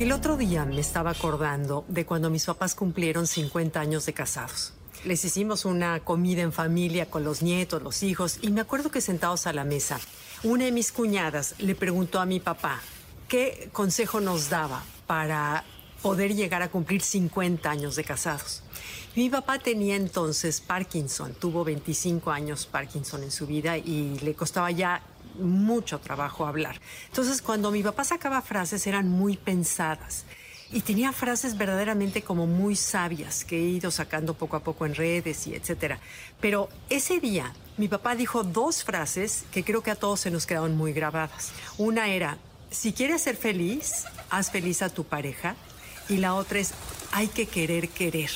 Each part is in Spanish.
El otro día me estaba acordando de cuando mis papás cumplieron 50 años de casados. Les hicimos una comida en familia con los nietos, los hijos, y me acuerdo que sentados a la mesa, una de mis cuñadas le preguntó a mi papá qué consejo nos daba para poder llegar a cumplir 50 años de casados. Mi papá tenía entonces Parkinson, tuvo 25 años Parkinson en su vida y le costaba ya mucho trabajo hablar. Entonces, cuando mi papá sacaba frases eran muy pensadas y tenía frases verdaderamente como muy sabias que he ido sacando poco a poco en redes y etcétera. Pero ese día mi papá dijo dos frases que creo que a todos se nos quedaron muy grabadas. Una era, si quieres ser feliz, haz feliz a tu pareja. Y la otra es, hay que querer querer.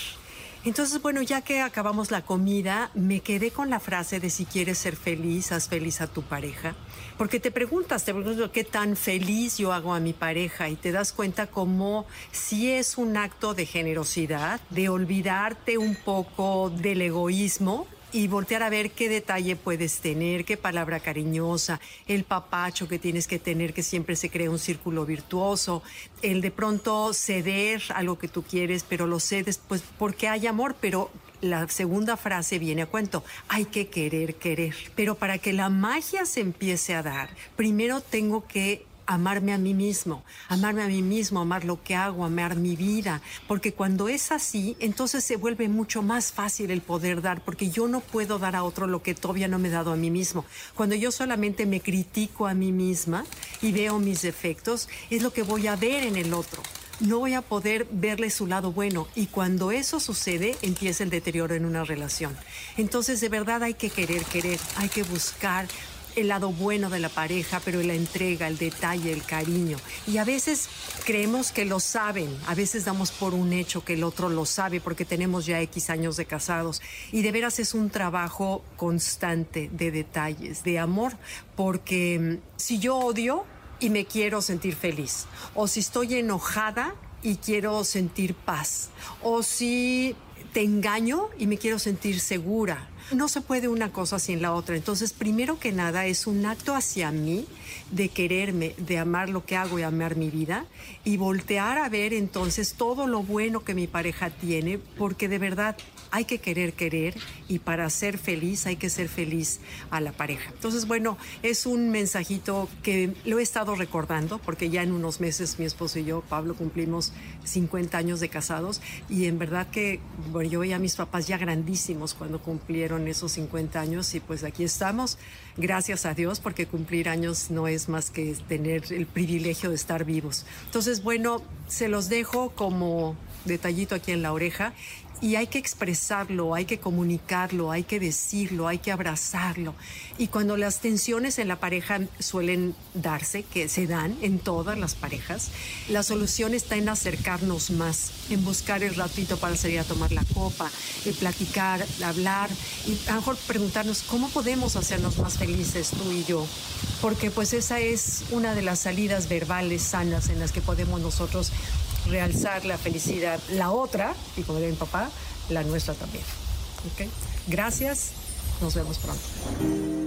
Entonces, bueno, ya que acabamos la comida, me quedé con la frase de si quieres ser feliz, haz feliz a tu pareja. Porque te preguntas, te preguntas qué tan feliz yo hago a mi pareja y te das cuenta como si es un acto de generosidad, de olvidarte un poco del egoísmo y voltear a ver qué detalle puedes tener, qué palabra cariñosa, el papacho que tienes que tener, que siempre se crea un círculo virtuoso, el de pronto ceder a lo que tú quieres, pero lo cedes pues porque hay amor, pero la segunda frase viene a cuento, hay que querer querer. Pero para que la magia se empiece a dar, primero tengo que amarme a mí mismo, amarme a mí mismo, amar lo que hago, amar mi vida, porque cuando es así, entonces se vuelve mucho más fácil el poder dar, porque yo no puedo dar a otro lo que todavía no me he dado a mí mismo. Cuando yo solamente me critico a mí misma y veo mis defectos, es lo que voy a ver en el otro no voy a poder verle su lado bueno y cuando eso sucede empieza el deterioro en una relación. Entonces de verdad hay que querer, querer, hay que buscar el lado bueno de la pareja, pero la entrega, el detalle, el cariño. Y a veces creemos que lo saben, a veces damos por un hecho que el otro lo sabe porque tenemos ya X años de casados. Y de veras es un trabajo constante de detalles, de amor, porque mm, si yo odio y me quiero sentir feliz, o si estoy enojada y quiero sentir paz, o si te engaño y me quiero sentir segura, no se puede una cosa sin la otra. Entonces, primero que nada, es un acto hacia mí de quererme, de amar lo que hago y amar mi vida y voltear a ver entonces todo lo bueno que mi pareja tiene, porque de verdad hay que querer querer y para ser feliz hay que ser feliz a la pareja. Entonces, bueno, es un mensajito que lo he estado recordando porque ya en unos meses mi esposo y yo, Pablo, cumplimos 50 años de casados y en verdad que, bueno, yo veía a mis papás ya grandísimos cuando cumplieron esos 50 años y pues aquí estamos, gracias a Dios, porque cumplir años no es más que tener el privilegio de estar vivos. Entonces, bueno, se los dejo como detallito aquí en la oreja y hay que expresarlo, hay que comunicarlo, hay que decirlo, hay que abrazarlo. Y cuando las tensiones en la pareja suelen darse, que se dan en todas las parejas, la solución está en acercarnos más, en buscar el ratito para salir a tomar la copa, en platicar, hablar y a lo mejor preguntarnos cómo podemos hacernos más felices tú y yo. Porque pues esa es una de las salidas verbales sanas en las que podemos nosotros realzar la felicidad. La otra, y como diría mi papá, la nuestra también. ¿Okay? Gracias, nos vemos pronto.